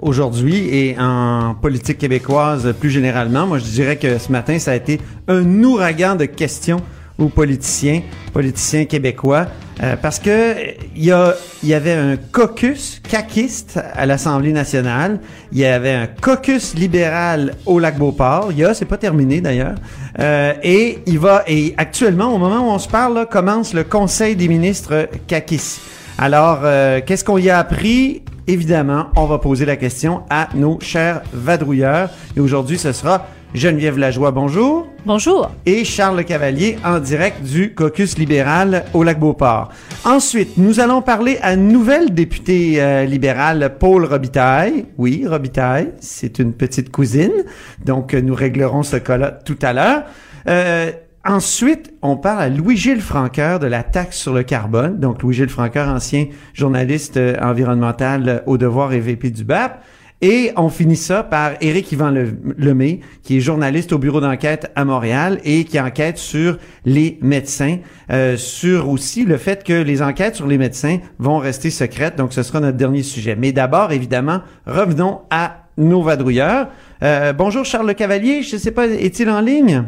aujourd'hui et en politique québécoise plus généralement. Moi, je dirais que ce matin, ça a été un ouragan de questions aux politiciens, politiciens québécois, euh, parce que il y, a, y avait un caucus caquiste à l'Assemblée nationale, il y avait un caucus libéral au lac Beauport, il y a, c'est pas terminé d'ailleurs, euh, et il va, et actuellement, au moment où on se parle, là, commence le Conseil des ministres caquistes. Alors, euh, qu'est-ce qu'on y a appris? Évidemment, on va poser la question à nos chers vadrouilleurs. Et aujourd'hui, ce sera Geneviève Lajoie, bonjour. Bonjour. Et Charles Cavalier en direct du caucus libéral au lac Beauport. Ensuite, nous allons parler à une nouvelle députée euh, libérale, Paul Robitaille. Oui, Robitaille, c'est une petite cousine. Donc, nous réglerons ce cas-là tout à l'heure. Euh, Ensuite, on parle à Louis-Gilles Franqueur de la taxe sur le carbone. Donc, Louis-Gilles Franqueur, ancien journaliste euh, environnemental euh, au devoir et VP du BAP. Et on finit ça par Éric Yvan Le- Lemay, qui est journaliste au bureau d'enquête à Montréal et qui enquête sur les médecins, euh, sur aussi le fait que les enquêtes sur les médecins vont rester secrètes. Donc, ce sera notre dernier sujet. Mais d'abord, évidemment, revenons à nos vadrouilleurs. Euh, bonjour Charles Le Cavalier, je ne sais pas, est-il en ligne?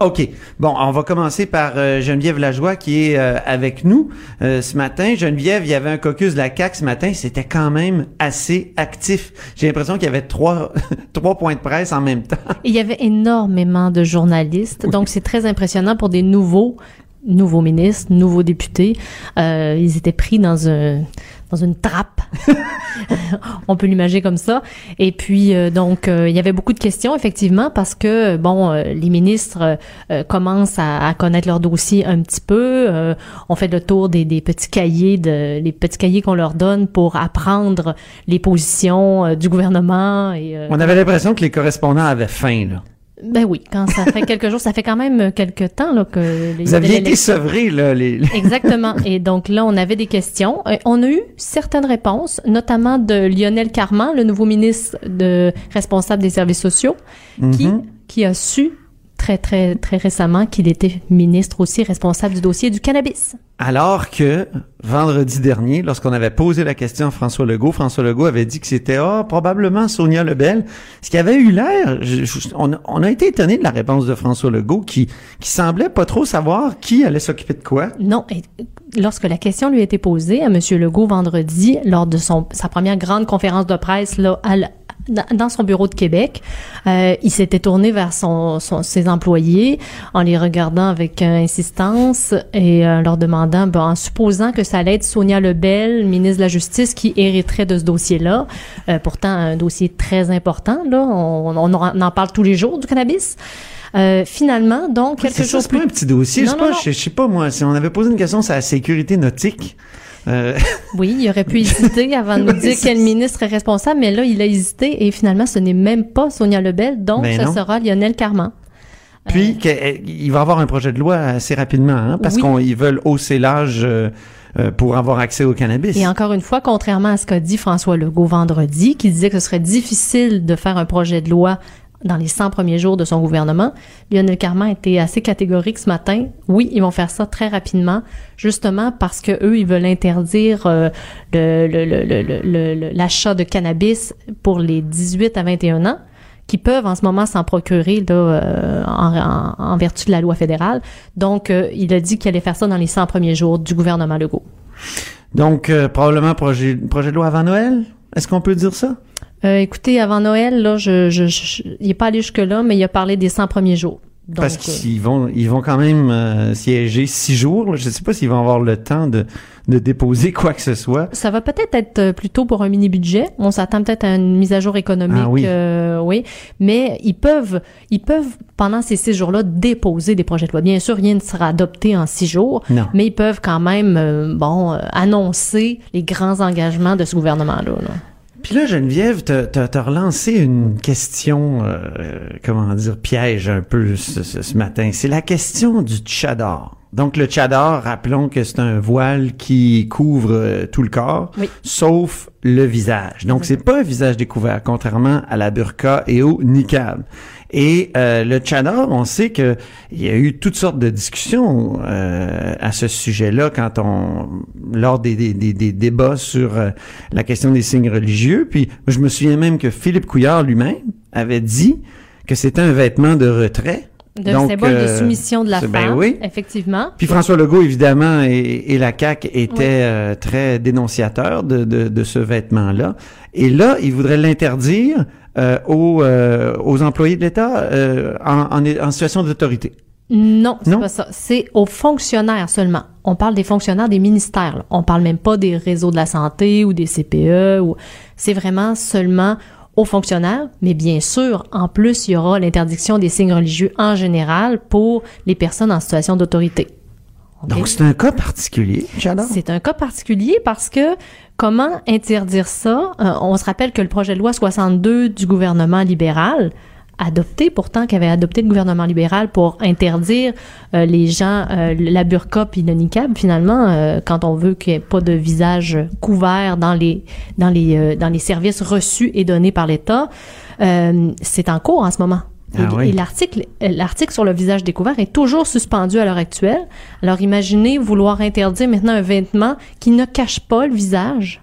OK. Bon, on va commencer par euh, Geneviève Lajoie qui est euh, avec nous euh, ce matin. Geneviève, il y avait un caucus de la CAQ ce matin. C'était quand même assez actif. J'ai l'impression qu'il y avait trois, trois points de presse en même temps. Il y avait énormément de journalistes, donc c'est très impressionnant pour des nouveaux nouveaux ministres, nouveaux députés. Ils étaient pris dans un dans une trappe. On peut l'imaginer comme ça. Et puis euh, donc euh, il y avait beaucoup de questions effectivement parce que bon euh, les ministres commencent à, connaître leur dossier un petit peu. On fait le tour des, petits cahiers les petits cahiers qu'on leur donne pour apprendre les positions du gouvernement On avait l'impression que les correspondants avaient faim, là. Ben oui, quand ça fait quelques jours, ça fait quand même quelques temps là que les- Vous aviez été sevrés, là, les... les- Exactement. Et donc là, on avait des questions. Euh, On a eu certaines réponses, notamment de Lionel Carman, le nouveau ministre de responsable des services sociaux, qui Mhm. qui a su très très très récemment qu'il était ministre aussi responsable du dossier du cannabis. Alors que vendredi dernier, lorsqu'on avait posé la question à François Legault, François Legault avait dit que c'était ah, probablement Sonia Lebel, ce qui avait eu l'air. on, a- on a été étonné de la réponse de François Legault qui, qui semblait pas trop savoir qui allait s'occuper de quoi. Non, et lorsque la question lui a été posée à M. Legault vendredi, lors de son, sa première grande conférence de presse là, à dans son bureau de Québec, euh, il s'était tourné vers son, son- ses employés en les regardant avec euh, insistance et euh, leur demandant, ben, en supposant que ça allait être Sonia Lebel, ministre de la Justice, qui hériterait de ce dossier-là, euh, pourtant un dossier très important, là, on, on en- on en parle tous les jours du cannabis. Euh, finalement, donc, ça, jours c'est pas un petit dossier. Non, c'est non, pas, non. je, je sais pas moi, si on avait posé une question sur la sécurité nautique. Euh, Oui, il aurait pu hésiter avant de nous dire quel ministre est responsable, mais là, il a hésité et finalement, ce n'est même pas Sonia Lebel, donc Ben ce non. sera Lionel Carman. Puis euh, il va avoir un projet de loi assez rapidement, hein, parce Oui. qu'ils veulent hausser l'âge euh, pour avoir accès au cannabis. Et encore une fois, contrairement à ce qu'a dit François Legault vendredi, qui disait que ce serait difficile de faire un projet de loi dans les 100 premiers jours de son gouvernement, Lionel Carman était assez catégorique ce matin. Oui, ils vont faire ça très rapidement, justement parce que eux, ils veulent interdire euh, l'achat de cannabis pour les 18 à 21 ans qui peuvent en ce moment s'en procurer là, euh, en, vertu de la loi fédérale. Donc, euh, il a dit qu'il allait faire ça dans les 100 premiers jours du gouvernement Legault. Donc, probablement projet de loi avant Noël? Est-ce qu'on peut dire ça? Euh, écoutez, avant Noël, là, je, je, je- il est pas allé jusque-là, mais il a parlé des 100 premiers jours. Donc, Parce euh, qu'ils vont, ils vont quand même euh, siéger six jours. Je ne sais pas s'ils vont avoir le temps de, de déposer quoi que ce soit. ça va peut-être être euh, plutôt pour un mini budget. On s'attend peut-être à une mise à jour économique, Ah oui. euh, oui. Mais ils peuvent, ils peuvent pendant ces six jours-là déposer des projets de loi. Bien sûr, rien ne sera adopté en six jours, Non. mais ils peuvent quand même, euh, bon, euh, annoncer les grands engagements de ce gouvernement-là. là. Puis là, Geneviève, t'as as, relancé une question, euh, comment dire, piège un peu ce, ce matin. C'est la question du tchador. Donc le tchador, rappelons que c'est un voile qui couvre euh, tout le corps, sauf le visage. Donc c'est pas un visage découvert, contrairement à la burqa et au niqab. Et euh, le tchador, on sait que il y a eu toutes sortes de discussions euh, à ce sujet-là quand on lors des, des, des, débats sur la question des signes religieux. Puis je me souviens même que Philippe Couillard lui-même avait dit que c'était un vêtement de retrait de symbole de euh, soumission de la ben femme, oui. effectivement. Puis François Legault, évidemment, et, la CAQ étaient euh, très dénonciateurs de, de, de ce vêtement-là. Et là, ils voudraient l'interdire euh, aux, aux employés de l'État en, en, en, situation d'autorité? Non, c'est pas ça. C'est aux fonctionnaires seulement. On parle des fonctionnaires des ministères. Là. On parle même pas des réseaux de la santé ou des CPE. Ou... C'est vraiment seulement aux fonctionnaires, mais bien sûr, en plus, il y aura l'interdiction des signes religieux en général pour les personnes en situation d'autorité. Donc, c'est un cas particulier, j'adore. C'est un cas particulier parce que comment interdire ça? Euh, on se rappelle que le projet de loi 62 du gouvernement libéral adopté pourtant qu'avait adopté le gouvernement libéral pour interdire euh, les gens euh, la burqa puis le niqab finalement euh, quand on veut qu'il n'y ait pas de visage couvert dans les dans les dans les services reçus et donnés par l'État c'est en cours en ce moment ah et, l'article l'article sur le visage découvert est toujours suspendu à l'heure actuelle alors imaginez vouloir interdire maintenant un vêtement qui ne cache pas le visage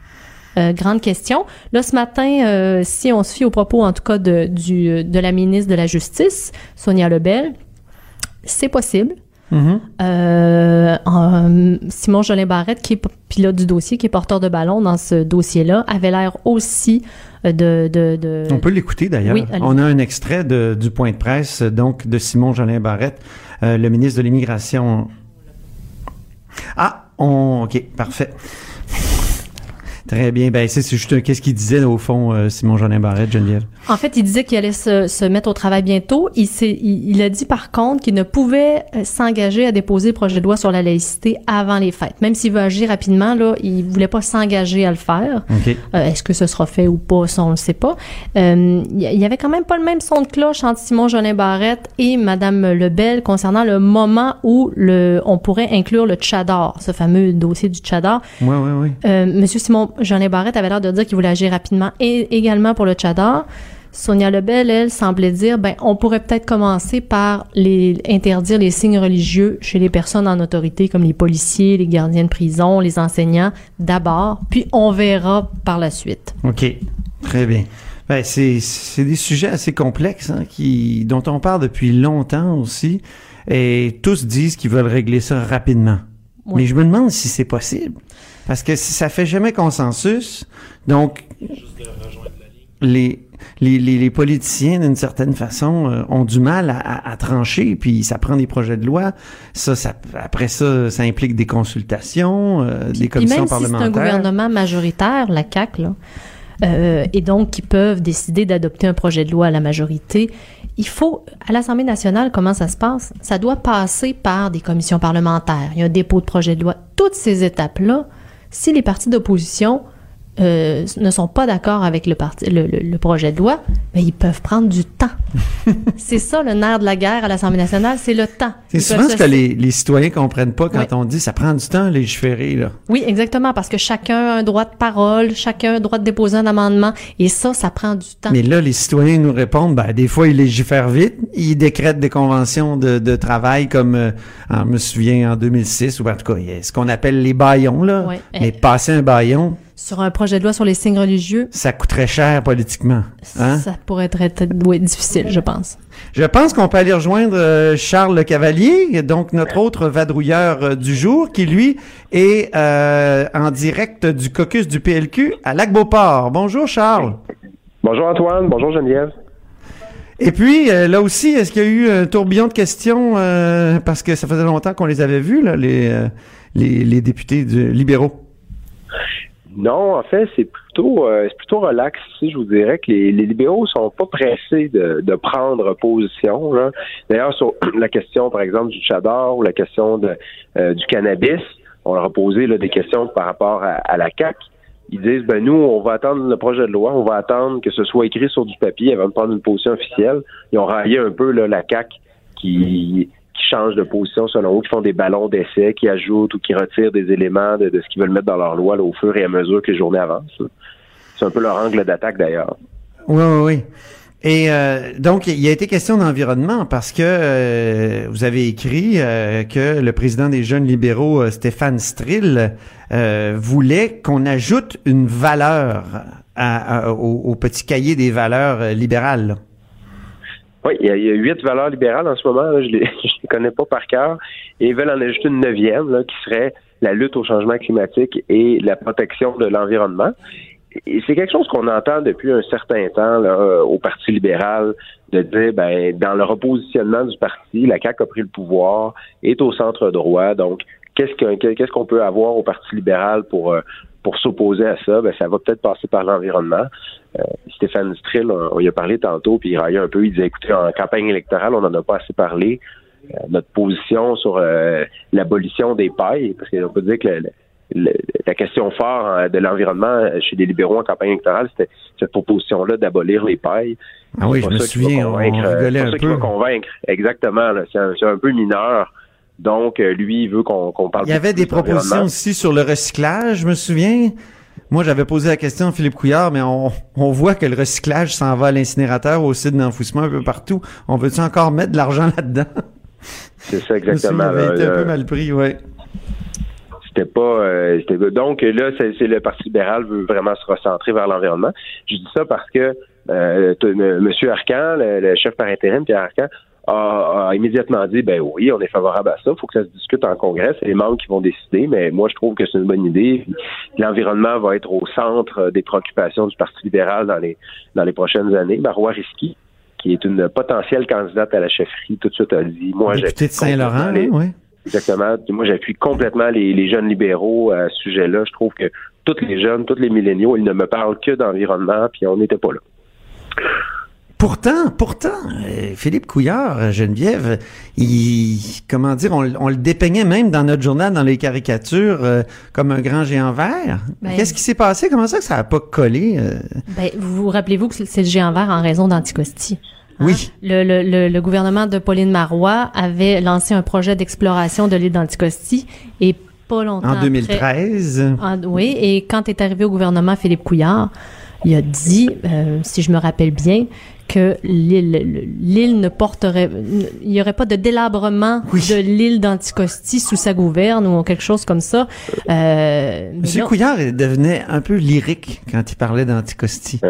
euh, grande question. Là, ce matin, euh, si on se fie aux propos, en tout cas, de, du, de la ministre de la Justice, Sonia Lebel, c'est possible. Mm-hmm. euh, Simon Jolin Barrette, qui est pilote du dossier, qui est porteur de ballon dans ce dossier-là, avait l'air aussi de, de, de... On peut l'écouter d'ailleurs. Oui, on a un extrait de, du point de presse donc de Simon Jolin Barrette, euh, le ministre de l'immigration. Ah, on... ok, parfait. Très bien. Ben, c'est juste qu'est-ce qu'il disait au fond, euh, Simon Jeanin Barrette, Geneviève? En fait, il disait qu'il allait se, se, mettre au travail bientôt. Il, il, il a dit par contre qu'il ne pouvait euh, s'engager à déposer le projet de loi sur la laïcité avant les fêtes. Même s'il veut agir rapidement, là, il voulait pas s'engager à le faire. Euh, est-ce que ce sera fait ou pas, ça on le sait pas. il y avait quand même pas le même son de cloche entre Simon Jeanin Barrette et Madame Lebel concernant le moment où le, on pourrait inclure le Tchadar, ce fameux dossier du Tchadar. Oui, oui, oui. Monsieur Simon Jean Barrette avait l'air de dire qu'il voulait agir rapidement et également pour le Tchadar. Sonia Lebel, elle, semblait dire, ben, on pourrait peut-être commencer par les, interdire les signes religieux chez les personnes en autorité, comme les policiers, les gardiens de prison, les enseignants, d'abord, puis on verra par la suite. OK. Très bien. Ben, c'est, des sujets assez complexes, hein, qui, dont on parle depuis longtemps aussi, et tous disent qu'ils veulent régler ça rapidement. Mais je me demande si c'est possible. Parce que si ça fait jamais consensus, donc les, les, les, politiciens, d'une certaine façon, euh, ont du mal à, à, trancher, puis ça prend des projets de loi. Ça, ça après ça, ça implique des consultations, euh, des commissions puis même Si c'est un gouvernement majoritaire, la CAC, là, euh, et donc qui peuvent décider d'adopter un projet de loi à la majorité. Il faut, à l'Assemblée nationale, comment ça se passe? Ça doit passer par des commissions parlementaires. Il y a un dépôt de projet de loi. Toutes ces étapes-là, si les partis d'opposition euh, ne sont pas d'accord avec le, parti, le, projet de loi, ben, ils peuvent prendre du temps. c'est ça le nerf de la guerre à l'Assemblée nationale, c'est le temps. C'est souvent ce que les, les, citoyens comprennent pas quand on dit ça prend du temps légiférer. Là. Oui, exactement, parce que chacun a un droit de parole, chacun a un droit de déposer un amendement, et ça, ça prend du temps. Mais là, les citoyens nous répondent, ben, des fois, ils légifèrent vite, ils décrètent des conventions de, de travail comme, euh, je me souviens, en 2006, ou en tout cas, ce qu'on appelle les baillons, là. Mais passer un baillon, sur un projet de loi sur les signes religieux. Ça coûterait cher politiquement. Hein? Ça pourrait être, difficile, je pense. Je pense qu'on peut aller rejoindre euh, Charles Le Cavalier, donc notre autre vadrouilleur euh, du jour, qui lui est euh, en direct du caucus du PLQ à Lac-Beauport. Bonjour Charles. Bonjour Antoine, bonjour Geneviève. Et puis, là aussi, est-ce qu'il y a eu un tourbillon de questions, parce que ça faisait longtemps qu'on les avait vus, là, les, les, les députés libéraux? Non, en fait, c'est plutôt euh, c'est plutôt relax. Je vous dirais que les, les libéraux sont pas pressés de, de prendre position. D'ailleurs, sur la question, par exemple, du chador ou la question de, euh, du cannabis, on leur a posé là, des questions par rapport à, la CAC. ils disent ben nous, on va attendre le projet de loi, on va attendre que ce soit écrit sur du papier avant de prendre une position officielle. Ils ont raillé un peu là, la CAC qui changent de position selon eux, qui font des ballons d'essai, qui ajoutent ou qui retirent des éléments de, ce qu'ils veulent mettre dans leur loi au fur et à mesure que les journées avancent. C'est un peu leur angle d'attaque d'ailleurs. Oui, oui, oui. Et euh, donc, il a été question d'environnement parce que euh, vous avez écrit euh, que le président des jeunes libéraux, Stéphane Strill, voulait qu'on ajoute une valeur au, petit cahier des valeurs libérales. Oui, il y, a, huit valeurs libérales en ce moment. je ne les, connais pas par cœur. Et ils veulent en ajouter une neuvième, qui serait la lutte au changement climatique et la protection de l'environnement. Et c'est quelque chose qu'on entend depuis un certain temps là, au Parti libéral, de dire, ben, dans le repositionnement du parti, la CAQ a pris le pouvoir, est au centre droit, donc qu'est-ce qu'on peut avoir au Parti libéral pour euh, pour s'opposer à ça, ben, ça va peut-être passer par l'environnement. Euh, Stéphane Strill, on, y a parlé tantôt, puis il raillait un peu, il disait, écoutez, en campagne électorale, on n'en a pas assez parlé. Euh, notre position sur euh, l'abolition des pailles, parce qu'on peut dire que la question forte de l'environnement chez les libéraux en campagne électorale, c'était cette proposition-là d'abolir les pailles. Ah oui, je me souviens, on rigolait un peu. convaincre, exactement. C'est un, peu mineur. Donc, lui, il veut qu'on parle. Il y avait des propositions aussi sur le recyclage, je me souviens. Moi, j'avais posé la question à Philippe Couillard, mais on, voit que le recyclage s'en va à l'incinérateur, au site d'enfouissement, un peu partout. On veut-tu encore mettre de l'argent là-dedans? C'est ça, exactement. Ça avait été un peu mal pris, ouais. C'était pas. Euh, donc là, c'est le Parti libéral veut vraiment se recentrer vers l'environnement. Je dis ça parce que euh, M. Arcan, le, chef par intérim, Pierre Arcan, a, immédiatement dit ben oui, on est favorable à ça. Il faut que ça se discute en congrès. C'est les membres qui vont décider, mais moi je trouve que c'est une bonne idée. L'environnement va être au centre des préoccupations du Parti libéral dans les dans les prochaines années. Marois Risky, qui est une potentielle candidate à la chefferie, tout de suite a dit moi j'ai de Saint-Laurent, oui. Exactement. Moi, j'appuie complètement les, les, jeunes libéraux à ce sujet-là. Je trouve que tous les jeunes, tous les milléniaux, ils ne me parlent que d'environnement, puis on n'était pas là. Pourtant, pourtant, euh, Philippe Couillard, euh, Geneviève, il, comment dire, on, le dépeignait même dans notre journal, dans les caricatures, euh, comme un grand géant vert. Ben, Qu'est-ce qui s'est passé? Comment ça que ça n'a pas collé? Ben, vous vous rappelez-vous que c'est le géant vert en raison d'Anticosti? Hein? Oui. Le, le, le, gouvernement de Pauline Marois avait lancé un projet d'exploration de l'île d'Anticosti et pas longtemps En 2013. oui, et quand est arrivé au gouvernement Philippe Couillard, il a dit, si je me rappelle bien, que l'île ne porterait, il n'y aurait pas de délabrement de l'île d'Anticosti sous sa gouverne ou quelque chose comme ça. Euh, Monsieur Couillard devenait un peu lyrique quand il parlait d'Anticosti.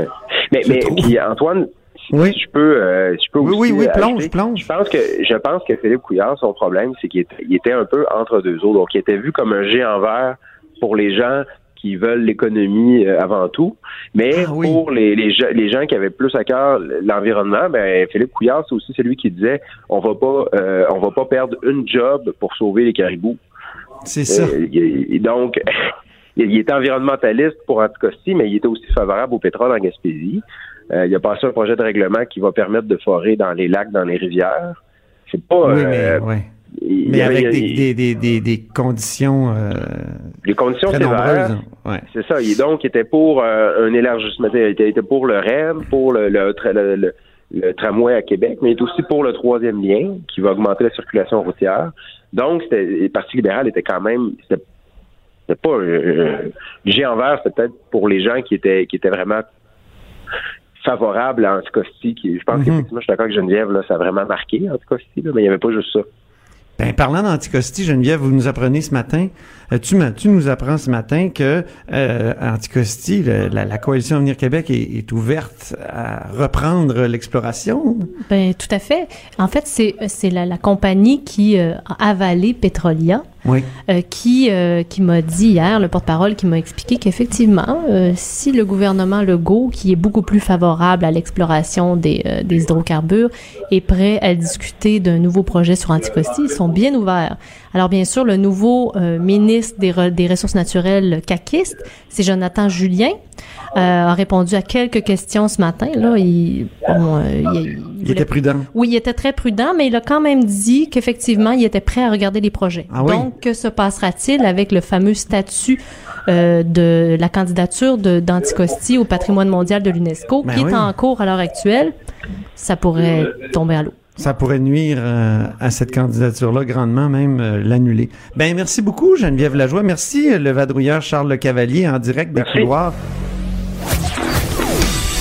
Mais, mais puis Antoine, oui. je peux, euh, je peux oui, aussi oui, oui, plonge, plonge. Je pense que, je pense que Philippe Couillard, son problème, c'est qu'il était, était, un peu entre deux eaux. Donc, il était vu comme un géant vert pour les gens qui veulent l'économie euh, avant tout. Mais ah pour les, les, les, gens qui avaient plus à cœur l'environnement, ben Philippe Couillard, c'est aussi celui qui disait on va pas euh, on va pas perdre une job pour sauver les caribous. C'est ça. Euh, donc il était environnementaliste pour Anticosti, mais il était aussi favorable au pétrole en Gaspésie. il a passé un projet de règlement qui va permettre de forer dans les lacs, dans les rivières. C'est pas oui, mais, mais avec des, des, des, des, conditions. Euh, les conditions sévères. Ouais. C'est ça. Il donc était pour euh, un élargissement. Il était pour le REM, pour le, le, le, tramway à Québec, mais il est aussi pour le troisième lien qui va augmenter la circulation routière. Donc, le Parti libéral était quand même. C'était, pas un, géant vert, c'était peut-être pour les gens qui étaient qui étaient vraiment favorables à Anticosti. Qui, je pense mm-hmm. qu'effectivement, je suis d'accord avec Geneviève, là, ça a vraiment marqué Anticosti, là, mais il n'y avait pas juste ça. Ben, parlant d'Anticosti, Geneviève, vous nous apprenez ce matin, euh, tu, nous apprends ce matin que euh, Anticosti, la, coalition Avenir Québec est, ouverte à reprendre l'exploration. Ben tout à fait. En fait, c'est c'est la, compagnie qui euh, a avalé Petrolia oui. Euh, qui, euh, qui m'a dit hier, le porte-parole, qui m'a expliqué qu'effectivement, euh, si le gouvernement Legault, qui est beaucoup plus favorable à l'exploration des, des hydrocarbures, est prêt à discuter d'un nouveau projet sur Anticosti, ils sont bien ouverts. Alors bien sûr, le nouveau ministre des, des Ressources naturelles caquiste, c'est Jonathan Julien. a répondu à quelques questions ce matin. Là, il, il, était prudent. Oui, il était très prudent, mais il a quand même dit qu'effectivement, il était prêt à regarder les projets. Ah oui? Donc, que se passera-t-il avec le fameux statut euh, de la candidature d'Anticosti au patrimoine mondial de l'UNESCO, Ben qui oui. est en cours à l'heure actuelle? Ça pourrait tomber à l'eau. Ça pourrait nuire euh, à cette candidature-là grandement, même euh, l'annuler. Ben merci beaucoup Geneviève Lajoie. Merci le vadrouilleur Charles Le Cavalier en direct des couloirs.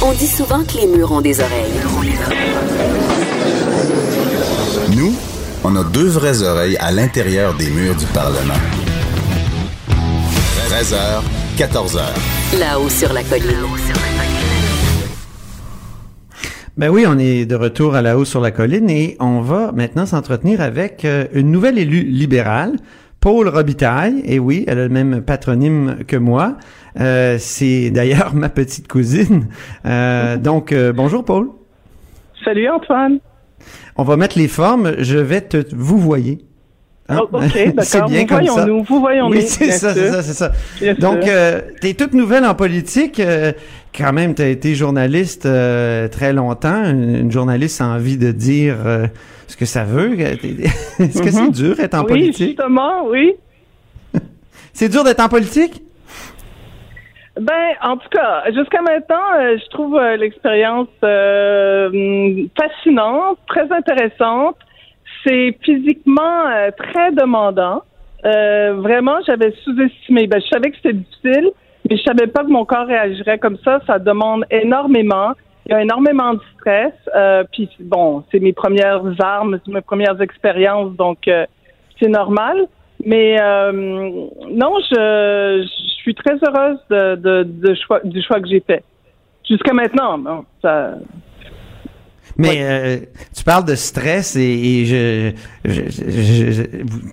On dit souvent que les murs ont des oreilles. On a deux vraies oreilles à l'intérieur des murs du Parlement. 13h, 14h. Là-haut sur la colline. Ben oui, on est de retour à la hausse sur la colline et on va maintenant s'entretenir avec euh, une nouvelle élue libérale, Paul Robitaille. Et oui, elle a le même patronyme que moi. Euh, c'est d'ailleurs ma petite cousine. Euh, donc, euh, bonjour Paul. Salut Antoine. On va mettre les formes. Je vais te vous voyez. Oh, ok, c'est bien Vous comme ça. voyons-nous, vous voyons-nous. Oui, c'est ça, c'est ça, c'est ça. Bien Donc, euh, t'es toute nouvelle en politique. euh, quand même, t'as été journaliste euh, très longtemps. Une, une journaliste a envie de dire euh, ce que ça veut. Est-ce que c'est Mhm. dur d'être en oui, politique? justement, oui. C'est dur d'être en politique? Ben, en tout cas, jusqu'à maintenant, euh, je trouve euh, l'expérience euh, hum, fascinante, très intéressante. C'est physiquement euh, très demandant. Vraiment, j'avais sous-estimé. Ben, je savais que c'était difficile, mais je savais pas que mon corps réagirait comme ça. Ça demande énormément. Il y a énormément de stress. Puis bon, c'est mes premières armes, mes premières expériences, donc c'est normal. Mais euh, non, je, je suis très heureuse de, de, de choix, du choix que j'ai fait. Jusqu'à maintenant, non, ça, Mais euh, tu parles de stress et, et je, je, je, je-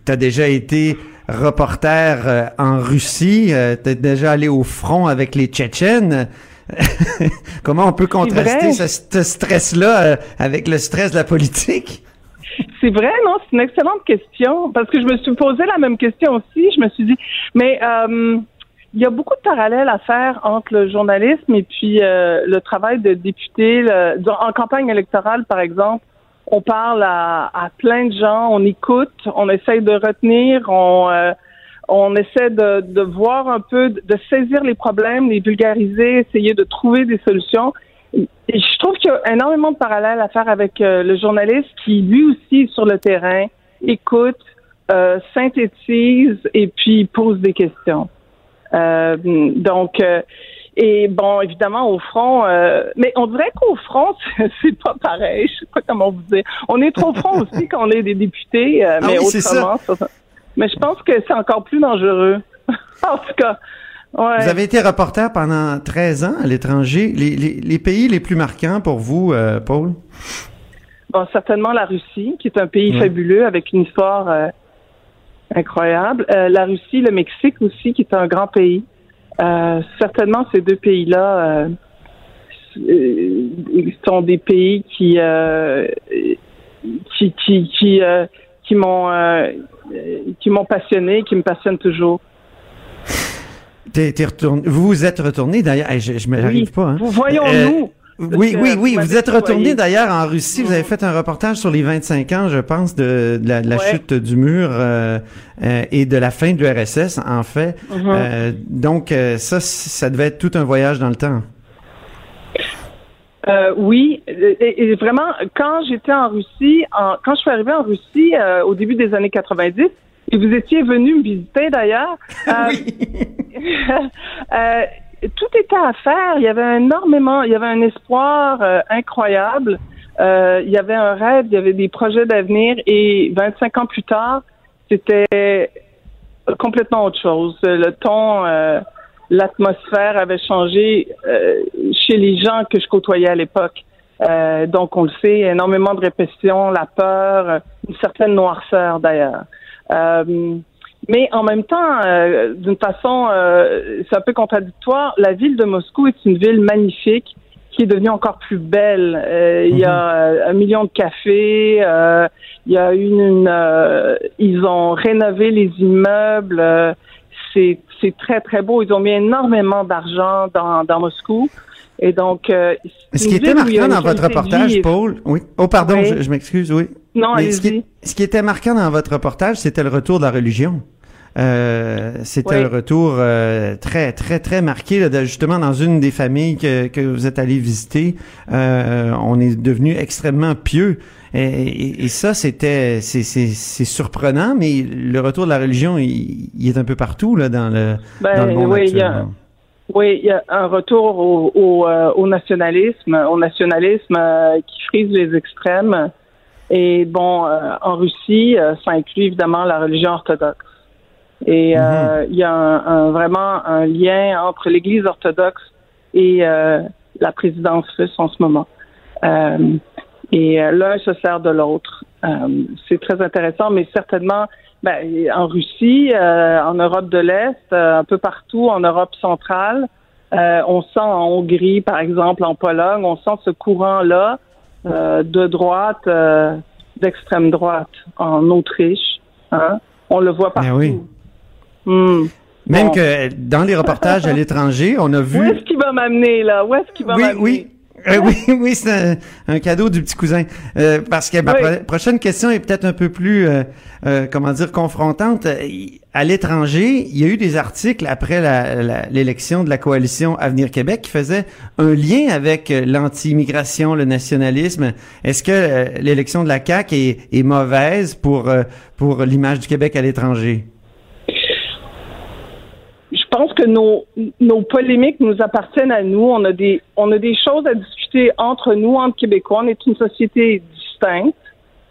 t'as déjà été reporter euh, en Russie, euh, t'es déjà allé au front avec les Tchétchènes. Comment on peut contraster ce, ce stress-là avec le stress de la politique? C'est vrai, non, c'est une excellente question. Parce que je me suis posé la même question aussi. Je me suis dit, mais euh, il y a beaucoup de parallèles à faire entre le journalisme et puis euh, le travail de député. En campagne électorale, par exemple, on parle à, plein de gens, on écoute, on essaye de retenir, on, euh, on essaie de voir un peu, de saisir les problèmes, les vulgariser, essayer de trouver des solutions. Je trouve qu'il y a énormément de parallèles à faire avec euh, le journaliste qui, lui aussi, sur le terrain, écoute, euh, synthétise et puis pose des questions. Euh, donc, euh, et bon, évidemment, au front, euh, mais on dirait qu'au front, c'est- pas pareil. Je sais pas comment vous dire. On est trop front aussi quand on est des députés, euh, Ah mais oui, autrement. ça- mais je pense que c'est encore plus dangereux. en tout cas, ouais. Vous avez été reporter pendant 13 ans à l'étranger. Les, les, les pays les plus marquants pour vous, euh, Paul? Bon, certainement la Russie, qui est un pays Ouais. fabuleux avec une histoire euh, incroyable. Euh, la Russie, le Mexique aussi, qui est un grand pays. Certainement, ces deux pays-là sont des pays qui qui qui qui, qui m'ont qui m'ont passionné, qui me passionnent toujours. T'es, t'es retourné, vous êtes retourné d'ailleurs. Hey, je, je me arrive Oui. pas. Hein. Vous voyons-nous. Oui, que oui, vous oui. Vous êtes retourné d'ailleurs en Russie. Vous avez fait un reportage sur les 25 ans, je pense, de, de la, de la Ouais. chute du mur euh, euh, et de la fin de l'URSS, en fait. Mhm. Euh, donc, euh, ça, ça devait être tout un voyage dans le temps. Euh, oui, et, et vraiment, quand j'étais en Russie, en, quand je suis arrivée en Russie euh, au début des années 90, et vous étiez venu me visiter d'ailleurs, euh, euh, tout était à faire. Il y avait énormément, il y avait un espoir euh, incroyable. Euh, il y avait un rêve, il y avait des projets d'avenir, et 25 ans plus tard, c'était complètement autre chose. Le ton, euh, l'atmosphère avait changé euh, chez les gens que je côtoyais à l'époque. Donc, on le sait, énormément de répétitions, la peur, une certaine noirceur d'ailleurs. Mais en même temps, euh, d'une façon, euh, c'est un peu contradictoire, la ville de Moscou est une ville magnifique qui est devenue encore plus belle. Euh, Il y a euh, un million de cafés, il y a une, une, ils ont rénové les immeubles. c'est très, très beau. Ils ont mis énormément d'argent dans, dans Moscou. Et donc, ce qui était marquant dans votre reportage, Paul, oui. Oh, pardon, je, m'excuse, oui. Non, ce qui, ce qui était marquant dans votre reportage, c'était le retour de la religion. Euh, c'était le retour euh, très très très marqué là, justement dans une des familles que, que vous êtes allé visiter. Euh, on est devenu extrêmement pieux et, et, ça c'était c'est, c'est, surprenant, mais le retour de la religion il, est un peu partout là dans le ben, dans le monde oui, Il y a, oui, il y a un retour au, au, au nationalisme, au nationalisme qui frise les extrêmes. Et bon, en Russie, ça inclut évidemment la religion orthodoxe. Et euh, mhm. il y a un, vraiment un lien entre l'Église orthodoxe et euh, la présidence russe en ce moment. Euh, et l'un se sert de l'autre. c'est très intéressant, mais certainement ben, en Russie, en Europe de l'Est, un peu partout en Europe centrale, on sent en Hongrie, par exemple, en Pologne, on sent ce courant-là de droite, d'extrême droite, en Autriche. Hein. On le voit partout. Hmm. Même que dans les reportages à l'étranger, on a vu. Où est-ce qu'il va m'amener là? Où est-ce qu'il va oui, m'amener? Oui, euh, oui, oui, c'est un, cadeau du petit cousin. Euh, parce que ma prochaine question est peut-être un peu plus, euh, euh comment dire, confrontante. À l'étranger, il y a eu des articles après l'élection de la coalition Avenir Québec qui faisaient un lien avec l'anti-immigration, le nationalisme. Est-ce que l'élection de la CAQ est, est mauvaise pour pour l'image du Québec à l'étranger? Je pense que nos, polémiques nous appartiennent à nous. On a des, on a des choses à discuter entre nous, entre Québécois. On est une société distincte.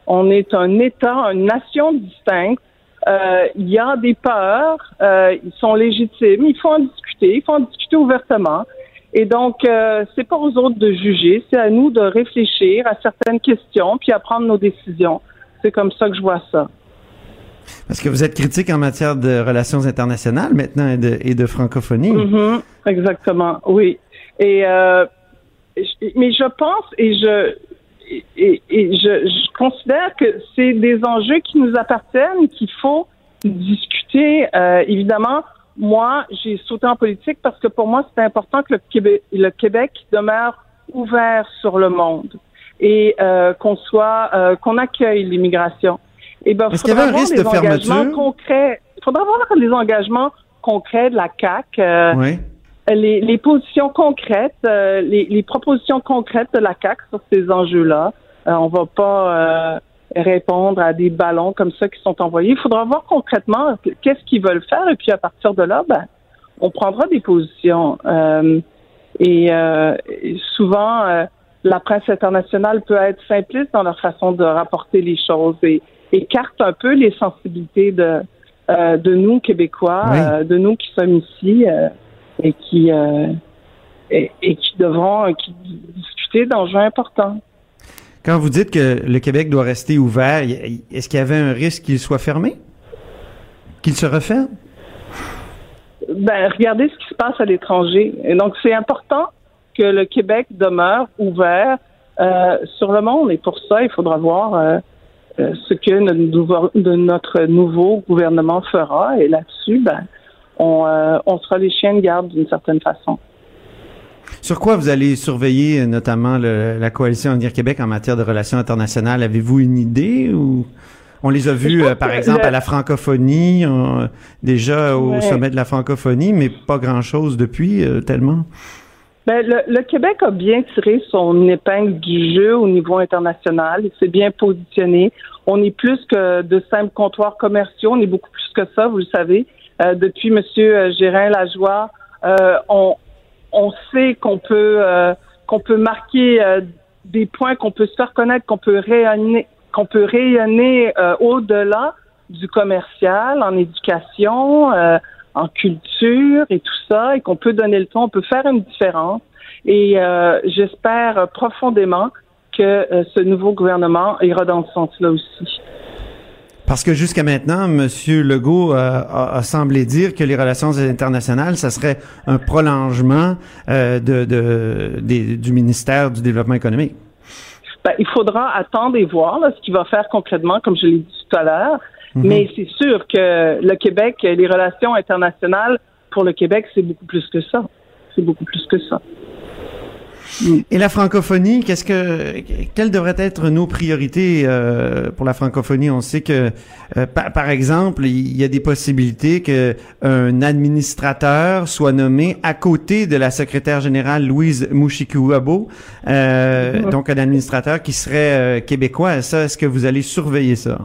On est un État, une nation distincte. Euh, il y a des peurs, euh, ils sont légitimes. Il faut en discuter. Il faut en discuter ouvertement. Et donc, euh, c'est pas aux autres de juger. C'est à nous de réfléchir à certaines questions puis à prendre nos décisions. C'est comme ça que je vois ça. Parce que vous êtes critique en matière de relations internationales maintenant et de, francophonie. Mm-hmm. exactement, oui. Et euh, mais je pense et je je, considère que c'est des enjeux qui nous appartiennent, qu'il faut discuter. Euh, évidemment, moi, j'ai sauté en politique parce que pour moi, c'est important que le Québec, demeure ouvert sur le monde et euh, qu'on soit, qu'on accueille l'immigration. Eh ben, Est-ce qu'il y avait un risque de fermeture? Concrets. Il faudra avoir des engagements concrets de la CAC. Euh, oui. Les, les, positions concrètes, euh, les, les, propositions concrètes de la CAC sur ces enjeux-là. Euh, on va pas répondre à des ballons comme ça qui sont envoyés. Il faudra voir concrètement qu'est-ce qu'ils veulent faire et puis à partir de là, ben, on prendra des positions. et, souvent, la presse internationale peut être simpliste dans leur façon de rapporter les choses et écarte un peu les sensibilités de, euh, de nous, Québécois, euh, de nous qui sommes ici euh, et qui et, qui devront qui discuter d'enjeux importants. Quand vous dites que le Québec doit rester ouvert, est-ce qu'il y avait un risque qu'il soit fermé? Qu'il se referme? Ben, regardez ce qui se passe à l'étranger. Et donc, c'est important que le Québec demeure ouvert sur le monde. Et pour ça, il faudra voir euh, ce que notre, nouveau gouvernement fera. Et là-dessus, ben, on, euh, on sera les chiens de garde d'une certaine façon. Sur quoi vous allez surveiller euh, notamment la coalition Avenir Québec en matière de relations internationales? Avez-vous une idée ou on les a vus, par exemple, à la francophonie, déjà au sommet de la francophonie, mais pas grand-chose depuis tellement? Ben, le, le, Québec a bien tiré son épingle du jeu au niveau international. Il s'est bien positionné. On est plus que de simples comptoirs commerciaux. On est beaucoup plus que ça, vous le savez. Euh, depuis euh, Gérin Lajoie, euh, on, on sait qu'on peut euh, qu'on peut marquer euh, des points, qu'on peut se faire connaître, qu'on peut rayonner, qu'on peut rayonner au-delà du commercial, en éducation, en culture et tout ça, et qu'on peut donner le ton, on peut faire une différence. Et euh, j'espère profondément que euh, ce nouveau gouvernement ira dans ce sens-là aussi. Parce que jusqu'à maintenant, M. Legault euh, a, semblé dire que les relations internationales, ça serait un prolongement de, de, du ministère du Développement économique. Ben, il faudra attendre et voir ce qu'il va faire concrètement, comme je l'ai dit tout à l'heure. Mhm. Mais c'est sûr que le Québec, les relations internationales pour le Québec, c'est beaucoup plus que ça. C'est beaucoup plus que ça. Et la francophonie, qu'est-ce que quelles devraient être nos priorités euh, pour la francophonie? On sait que, euh, par, par, exemple, il y a des possibilités que un administrateur soit nommé à côté de la secrétaire générale Louise Mouchikouabo, euh, donc un administrateur qui serait québécois. Ça, est-ce que vous allez surveiller ça?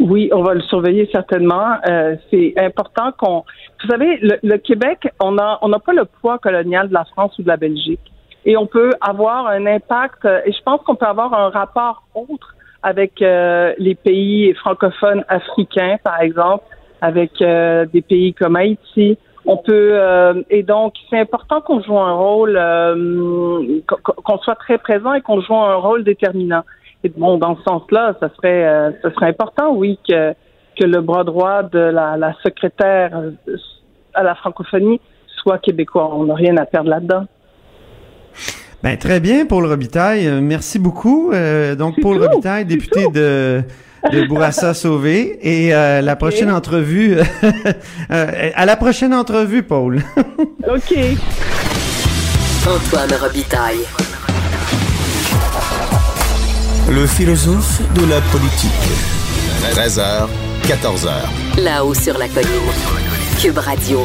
Oui, on va le surveiller certainement. Euh, c'est important qu'on. Vous savez, le, le Québec, on a, on n'a pas le poids colonial de la France ou de la Belgique, et on peut avoir un impact. euh, Et je pense qu'on peut avoir un rapport autre avec euh, les pays francophones africains, par exemple, avec euh, des pays comme Haïti. On peut euh, et donc c'est important qu'on joue un rôle, euh, qu'on soit très présent et qu'on joue un rôle déterminant. Et bon, dans ce sens-là, ça serait, euh, ça serait important, oui, que, que le bras droit de la, la secrétaire euh, à la francophonie soit québécois. On n'a rien à perdre là-dedans. Ben très bien, Paul Robitaille. Euh, merci beaucoup. Euh, donc Paul tout, Robitaille, député tout. de de Bourassa Sauvé. Et euh, la prochaine entrevue, euh, à la prochaine entrevue, Paul. OK. Antoine Robitaille. Le philosophe de la politique. 13h, 14h. Là-haut sur la colline. Cube Radio.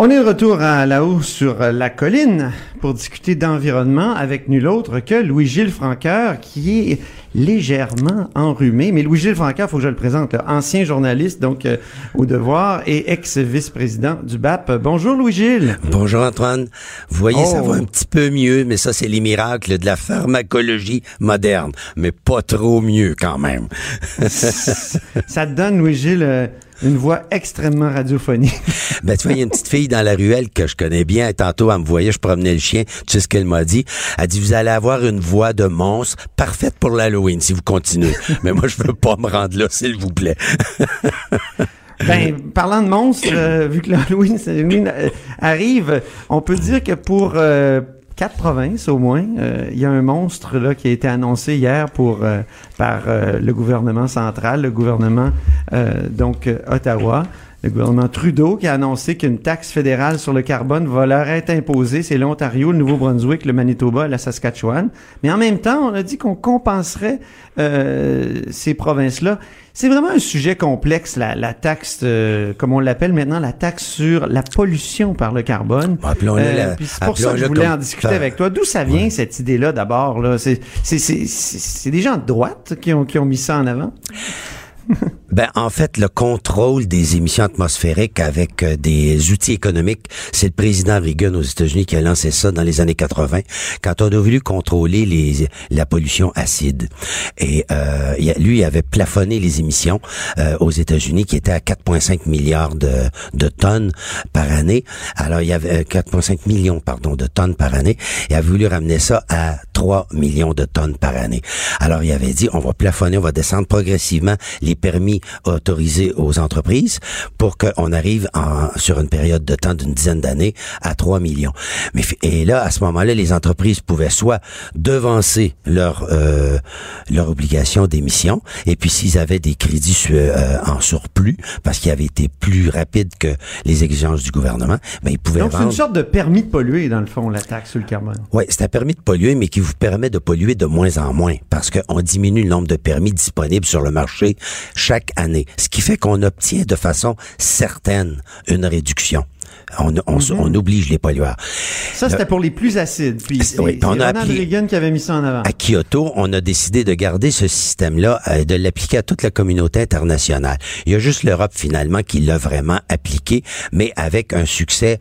On est de retour à là-haut sur la colline pour discuter d'environnement avec nul autre que Louis-Gilles Franqueur qui est légèrement enrhumé. Mais Louis-Gilles Franqueur, faut que je le présente, là, ancien journaliste donc euh, au devoir et ex-vice-président du BAP. Bonjour Louis-Gilles. Bonjour Antoine. Vous voyez, ça Oh. va un petit peu mieux, mais ça, c'est les miracles de la pharmacologie moderne. Mais pas trop mieux quand même. Ça te donne, Louis-Gilles, euh, une voix extrêmement radiophonique. Ben, tu vois, il y a une petite fille dans la ruelle que je connais bien. Tantôt, elle me voyait, je promenais le chien. Tu sais ce qu'elle m'a dit? Elle dit, vous allez avoir une voix de monstre parfaite pour l'Halloween si vous continuez. Mais moi, je veux pas me rendre là, s'il vous plaît. Ben, parlant de monstres, euh, vu que l'Halloween Halloween, euh, arrive, on peut dire que pour euh, quatre provinces au moins, euh, il y a un monstre là qui a été annoncé hier pour euh, par euh, le gouvernement central, le gouvernement donc Ottawa. Le gouvernement Trudeau qui a annoncé qu'une taxe fédérale sur le carbone va leur être imposée. C'est l'Ontario, le Nouveau-Brunswick, le Manitoba la Saskatchewan. Mais en même temps, on a dit qu'on compenserait euh, ces provinces-là. C'est vraiment un sujet complexe, la, la taxe, euh, comme on l'appelle maintenant, la taxe sur la pollution par le carbone. C'est pour ça que je voulais en discuter avec toi. D'où ça vient, cette idée-là, d'abord? là? C'est c'est- c'est- c'est- c'est des gens de droite qui ont, qui ont mis ça en avant? Ben, en fait, le contrôle des émissions atmosphériques avec euh, des outils économiques, c'est le président Reagan aux États-Unis qui a lancé ça dans les années 80, quand on a voulu contrôler les, la pollution acide. Et euh, lui avait plafonné les émissions euh, aux États-Unis qui étaient à 4,5 milliards de, de tonnes par année. Alors, il y avait euh, 4,5 millions, pardon, de tonnes par année. Il a voulu ramener ça à 3 millions de tonnes par année. Alors, il avait dit, on va plafonner, on va descendre progressivement les permis autorisés aux entreprises pour qu'on arrive en, sur une période de temps d'une dizaine d'années à 3 millions. Mais et là, à ce moment-là, les entreprises pouvaient soit devancer leur euh, leur obligation d'émission, et puis s'ils avaient des crédits euh, en surplus parce qu'ils avaient été plus rapides que les exigences du gouvernement, ben ils pouvaient Donc, c'est une sorte de permis de polluer, dans le fond, la taxe sur le carbone. Oui, c'est un permis de polluer, mais qui vous permet de polluer de moins en moins, parce qu'on diminue le nombre de permis disponibles sur le marché chaque année, ce qui fait qu'on obtient de façon certaine une réduction. On, on, Mhm. on oblige les pollueurs. Ça, c'était pour les plus acides. Puis, Oui, puis on a Ronald appelé- Reagan qui avait mis ça en avant. À Kyoto, on a décidé de garder ce système-là, euh, de l'appliquer à toute la communauté internationale. Il y a juste l'Europe finalement qui l'a vraiment appliqué, mais avec un succès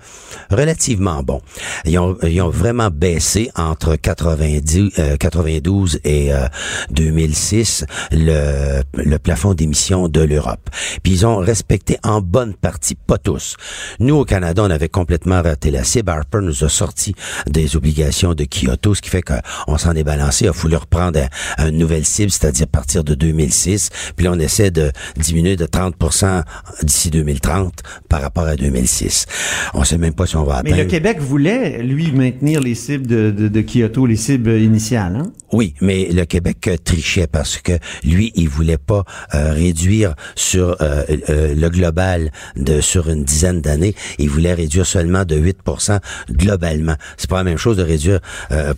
relativement bon. Ils ont, ils ont vraiment baissé entre 90, euh, 92 et euh, 2006 le, le plafond d'émissions de l'Europe. Puis ils ont respecté en bonne partie, pas tous. Nous au Canada, Canada, on avait complètement raté la cible. Harper nous a sorti des obligations de Kyoto, ce qui fait qu'on s'en est balancé. Il a fallu reprendre une nouvelle cible, c'est-à-dire partir de 2006. Puis là, on essaie de diminuer de 30 d'ici 2030 par rapport à 2006. On sait même pas si on va atteindre. Mais le Québec voulait, lui, maintenir les cibles de, de, Kyoto, les cibles initiales. Hein? Oui, mais le Québec trichait parce que lui, il voulait pas euh, réduire sur euh, euh, le global de sur une dizaine d'années. Il voulait réduire seulement de 8 globalement. C'est pas la même chose de réduire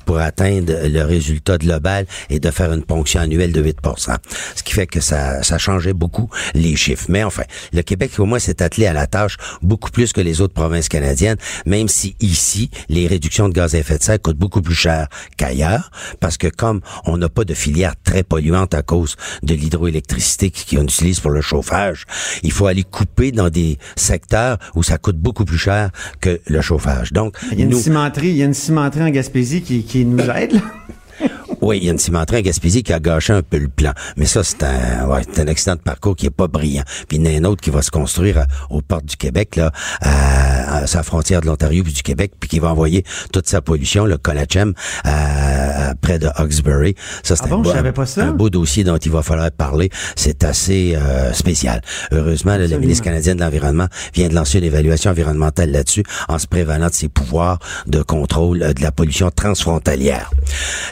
pour atteindre le résultat global et de faire une ponction annuelle de 8% Ce qui fait que ça, ça changeait beaucoup les chiffres. Mais enfin, le Québec, au moins, s'est attelé à la tâche beaucoup plus que les autres provinces canadiennes, même si ici, les réductions de gaz à effet de serre coûtent beaucoup plus cher qu'ailleurs, parce que comme on n'a pas de filière très polluante à cause de l'hydroélectricité qu'on utilise pour le chauffage, il faut aller couper dans des secteurs où ça coûte beaucoup plus cher que le chauffage. Donc, il y a une cimenterie, il y a une cimenterie en Gaspésie qui, qui nous aide. Là. Oui, il y a une cimenterie à Gaspésie qui a gâché un peu le plan. Mais ça, c'est un, ouais, un accident de parcours qui est pas brillant. Puis il y en a un autre qui va se construire euh, aux portes du Québec, là, à, sa frontière de l'Ontario puis du Québec, puis qui va envoyer toute sa pollution, le Colachem, à, près de Hawkesbury. Ça, c'est ah un, beau, un dossier dont il va falloir parler. C'est assez euh, spécial. Heureusement, le ministre canadien de l'Environnement vient de lancer une évaluation environnementale là-dessus en se prévalant de ses pouvoirs de contrôle euh, de la pollution transfrontalière.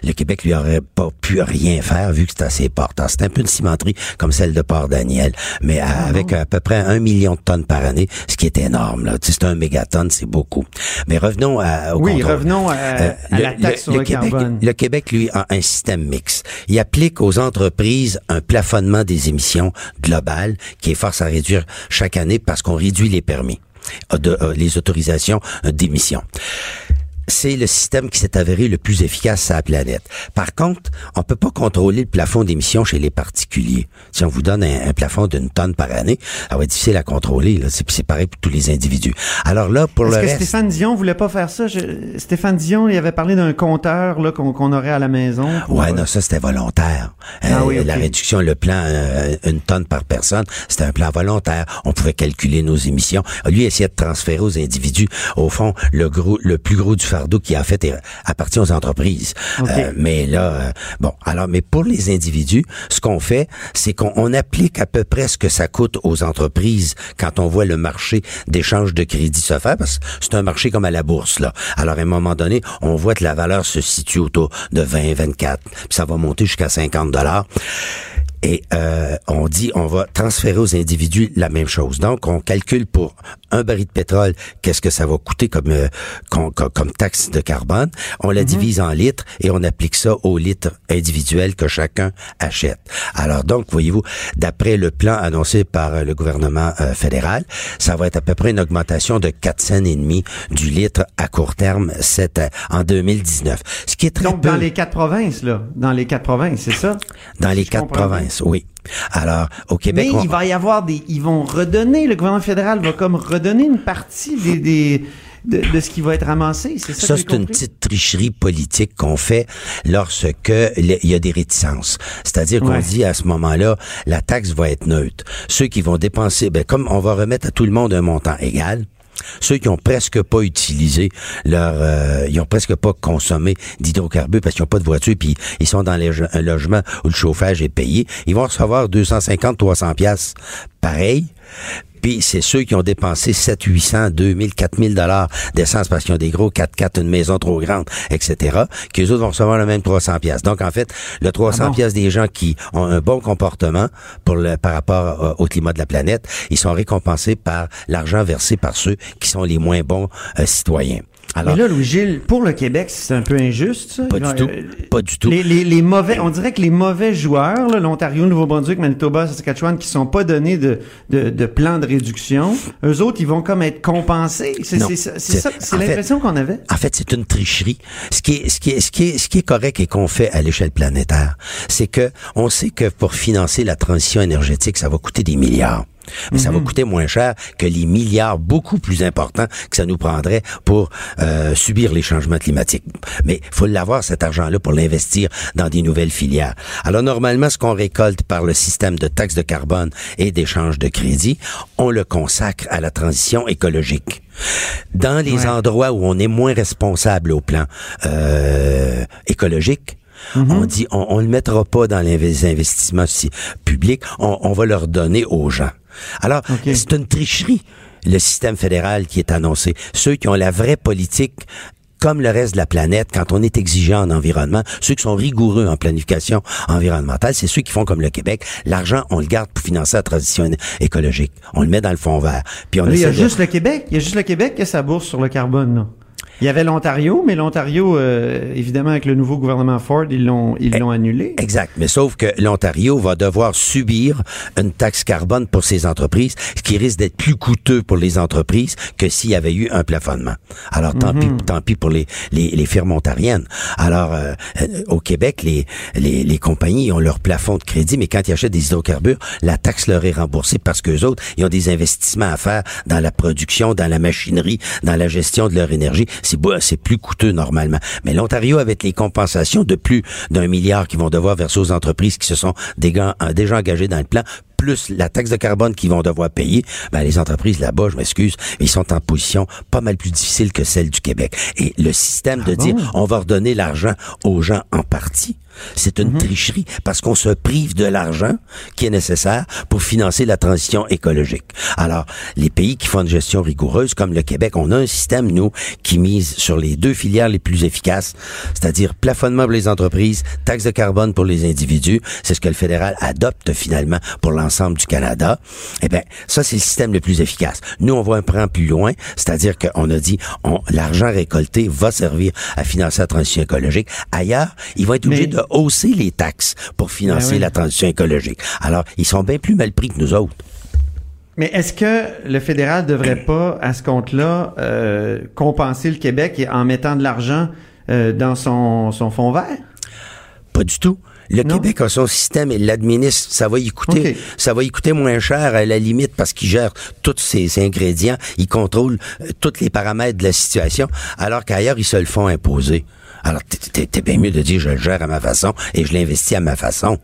Le Québec lui aurait pas pu rien faire vu que c'est assez portant. C'est un peu une cimenterie comme celle de Port-Daniel, mais ah avec à peu près un million de tonnes par année, ce qui est énorme. Là. C'est un mégatonne, c'est beaucoup. Mais revenons à, au Oui, revenons à, euh, la taxe sur le, Québec, carbone. Le Québec, lui, a un système mixte. Il applique aux entreprises un plafonnement des émissions globales qui est force à réduire chaque année parce qu'on réduit les permis, euh, euh, les autorisations d'émission c'est le système qui s'est avéré le plus efficace à la planète. Par contre, on peut pas contrôler le plafond d'émissions chez les particuliers. Si on vous donne un, plafond d'une tonne par année, ça va être difficile à contrôler. C'est pareil pour tous les individus. Alors là, pour le Est-ce que Stéphane Dion voulait pas faire ça? Stéphane Dion, il avait parlé d'un compteur là qu'on aurait à la maison. Ouais, non, ça c'était volontaire. Ah euh, la réduction, le plan, euh, une tonne par personne, c'était un plan volontaire. On pouvait calculer nos émissions. Lui essayait de transférer aux individus, au fond, le gros, le plus gros du fardeau qui en fait appartient aux entreprises. Euh, mais là, euh, bon, alors, mais pour les individus, ce qu'on fait, c'est qu'on applique à peu près ce que ça coûte aux entreprises quand on voit le marché d'échange de crédit se faire, parce que c'est un marché comme à la bourse, là. Alors, à un moment donné, on voit que la valeur se situe autour de 20, 24, puis ça va monter jusqu'à 50 dollars. Et euh, on dit on va transférer aux individus la même chose. Donc, on calcule pour un baril de pétrole, qu'est-ce que ça va coûter comme, euh, comme, taxe de carbone. On la mhm. divise en litres et on applique ça aux litres individuels que chacun achète. Alors donc, voyez-vous, d'après le plan annoncé par euh, le gouvernement fédéral, ça va être à peu près une augmentation de 4 cents et demi du litre à court terme cette, en 2019. Ce qui est très Donc, dans les quatre provinces, là. Dans les quatre provinces, c'est ça? Dans les quatre provinces oui. Alors, au Québec... Mais il va y avoir des... Ils vont redonner, le gouvernement fédéral va comme redonner une partie des... de, ce qui va être ramassé. C'est ça, ça c'est une petite tricherie politique qu'on fait lorsque il y a des réticences. C'est-à-dire qu'on dit à ce moment-là, la taxe va être neutre. Ceux qui vont dépenser, ben, comme on va remettre à tout le monde un montant égal, ceux qui ont presque pas utilisé leur, euh, ils ont presque pas consommé d'hydrocarbures parce qu'ils n'ont pas de voiture puis ils sont dans un logement où le chauffage est payé, ils vont recevoir 250, 300 pièces pareil. Puis c'est ceux qui ont dépensé 7, 800, 2000, 4000 dollars d'essence parce qu'ils ont des gros 4x4, une maison trop grande, etc., que les autres vont recevoir le même 300 pièces. Donc en fait, le 300 ah pièces des gens qui ont un bon comportement pour le, par rapport euh, au climat de la planète, ils sont récompensés par l'argent versé par ceux qui sont les moins bons euh, citoyens. Alors, Mais là, Louis-Gilles, pour le Québec, c'est un peu injuste, ça? Pas du tout. Euh, pas du tout. Les, les, les, mauvais, on dirait que les mauvais joueurs, l'Ontario, Nouveau-Brunswick, Manitoba, Saskatchewan, qui sont pas donnés de, de, de plan de réduction, eux autres, ils vont comme être compensés. C'est ça, c'est l'impression qu'on avait. En fait, c'est une tricherie. Ce qui est, ce qui est, ce qui est, ce qui est correct et qu'on fait à l'échelle planétaire, c'est que on sait que pour financer la transition énergétique, ça va coûter des milliards. Mais ça va coûter moins cher que les milliards beaucoup plus importants que ça nous prendrait pour euh, subir les changements climatiques. Mais faut l'avoir cet argent-là pour l'investir dans des nouvelles filières. Alors normalement, ce qu'on récolte par le système de taxes de carbone et d'échange de crédit, on le consacre à la transition écologique. Dans les endroits où on est moins responsable au plan euh, écologique, Mhm. On dit, on, on le mettra pas dans les investissements publics, on, on va leur donner aux gens. Alors, c'est une tricherie, le système fédéral qui est annoncé. Ceux qui ont la vraie politique, comme le reste de la planète, quand on est exigeant en environnement, ceux qui sont rigoureux en planification environnementale, c'est ceux qui font comme le Québec. L'argent, on le garde pour financer la transition écologique. On le met dans le fond vert. Puis on il y a de- juste le Québec. Il y a juste le Québec qui a sa bourse sur le carbone, là. Il y avait l'Ontario, mais l'Ontario, euh, évidemment, avec le nouveau gouvernement Ford, ils l'ont, ils l'ont annulé. Exact. Mais sauf que l'Ontario va devoir subir une taxe carbone pour ses entreprises, ce qui risque d'être plus coûteux pour les entreprises que s'il y avait eu un plafonnement. Alors, tant pis, tant pis pour les, les, les firmes ontariennes. Alors, euh, euh, au Québec, les, les, les compagnies ont leur plafond de crédit, mais quand ils achètent des hydrocarbures, la taxe leur est remboursée parce qu'eux autres, ils ont des investissements à faire dans la production, dans la machinerie, dans la gestion de leur énergie. C'est plus coûteux normalement. Mais l'Ontario, avec les compensations de plus d'un milliard qui vont devoir verser aux entreprises qui se sont déjà, euh, déjà engagées dans le plan, plus la taxe de carbone qu'ils vont devoir payer, ben les entreprises là-bas, je m'excuse, ils sont en position pas mal plus difficile que celle du Québec. Et le système de dire on va redonner l'argent aux gens en partie, c'est une tricherie parce qu'on se prive de l'argent qui est nécessaire pour financer la transition écologique. Alors, les pays qui font une gestion rigoureuse, comme le Québec, on a un système, nous, qui mise sur les deux filières les plus efficaces, c'est-à-dire plafonnement pour les entreprises, taxe de carbone pour les individus. C'est ce que le fédéral adopte finalement pour l'ensemble du Canada. Eh bien, ça, c'est le système le plus efficace. Nous, on va un prend plus loin, c'est-à-dire qu'on a dit, l'argent récolté va servir à financer la transition écologique. Ailleurs, ils vont être obligés Mais- de hausser les taxes pour financer Ben oui. la transition écologique. Alors, ils sont bien plus mal pris que nous autres. Mais est-ce que le fédéral devrait pas, à ce compte-là, euh, compenser le Québec en mettant de l'argent euh, dans son, son fonds vert? Pas du tout. Le Non? Québec a son système et l'administre. Ça va y coûter, ça va y coûter moins cher à la limite parce qu'il gère tous ces, ces ingrédients. Il contrôle euh, tous les paramètres de la situation, alors qu'ailleurs, ils se le font imposer. Alors, t'es- bien mieux de dire je le gère à ma façon et je l'investis à ma façon.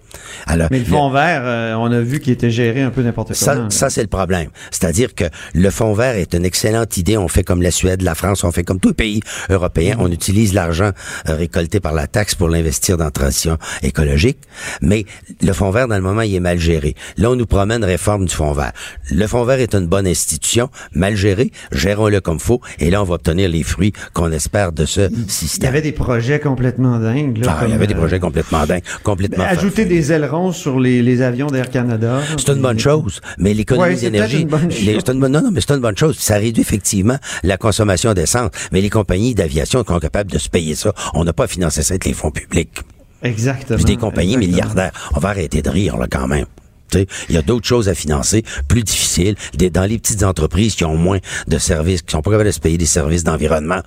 Alors, Mais le fonds vert, euh, on a vu qu'il était géré un peu n'importe ça, comment. ça c'est le problème. C'est-à-dire que le fonds vert est une excellente idée. On fait comme la Suède, la France, on fait comme tous les pays européens. On utilise l'argent euh, récolté par la taxe pour l'investir dans la transition écologique. Mais le fonds vert, dans le moment, il est mal géré. Là, on nous promène réforme du fonds vert. Le fonds vert est une bonne institution, mal géré. Gérons-le comme faut. Et là, on va obtenir les fruits qu'on espère de ce Il y système. avait des projets complètement dingues. Là, Ah, il y avait des euh, projets complètement dingues, complètement Ajouter farfelus. des ailerons sur les, les avions d'Air Canada. C'est une bonne chose, mais l'économie Ouais, d'énergie, peut-être une bonne les- chose. c'est une bonne- non, non, mais c'est une bonne chose. Ça réduit effectivement la consommation d'essence, mais les compagnies d'aviation sont capables de se payer ça. On n'a pas à financer ça avec les fonds publics. Exactement. Puis des compagnies exactement. milliardaires. On va arrêter de rire, là, quand même. Il y a d'autres choses à financer, plus difficiles, dans les petites entreprises qui ont moins de services, qui sont pas capables de se payer des services d'environnement,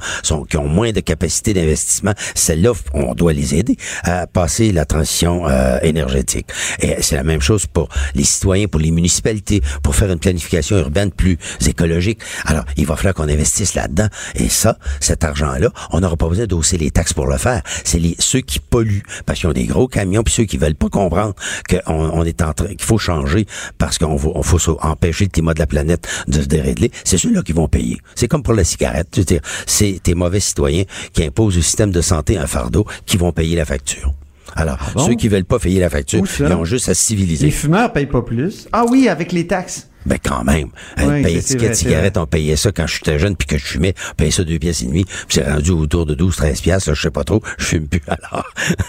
qui ont moins de capacité d'investissement. Celles-là, on doit les aider à passer la transition euh, énergétique. Et c'est la même chose pour les citoyens, pour les municipalités, pour faire une planification urbaine plus écologique. Alors, il va falloir qu'on investisse là-dedans. Et ça, cet argent-là, on n'aura pas besoin d'hausser les taxes pour le faire. C'est ceux qui polluent, parce qu'ils ont des gros camions, puis ceux qui veulent pas comprendre qu'on on est en train, qu'il faut changer parce qu'on on faut empêcher le climat de la planète de se dérégler. C'est ceux-là qui vont payer. C'est comme pour la cigarette. C'est tes mauvais citoyens qui imposent au système de santé un fardeau qui vont payer la facture. Alors, bon? ceux qui veulent pas payer la facture, ils ont juste à se civiliser. Les fumeurs payent pas plus. Ah oui, avec les taxes. Ben quand même. Un Oui, paye c'est- c'est ticket de cigarette, on payait ça quand j'étais jeune puis que je fumais. On payait ça deux pièces et demie. Puis c'est rendu autour de 12, 13 piastres. Là, je sais pas trop. Je fume plus alors.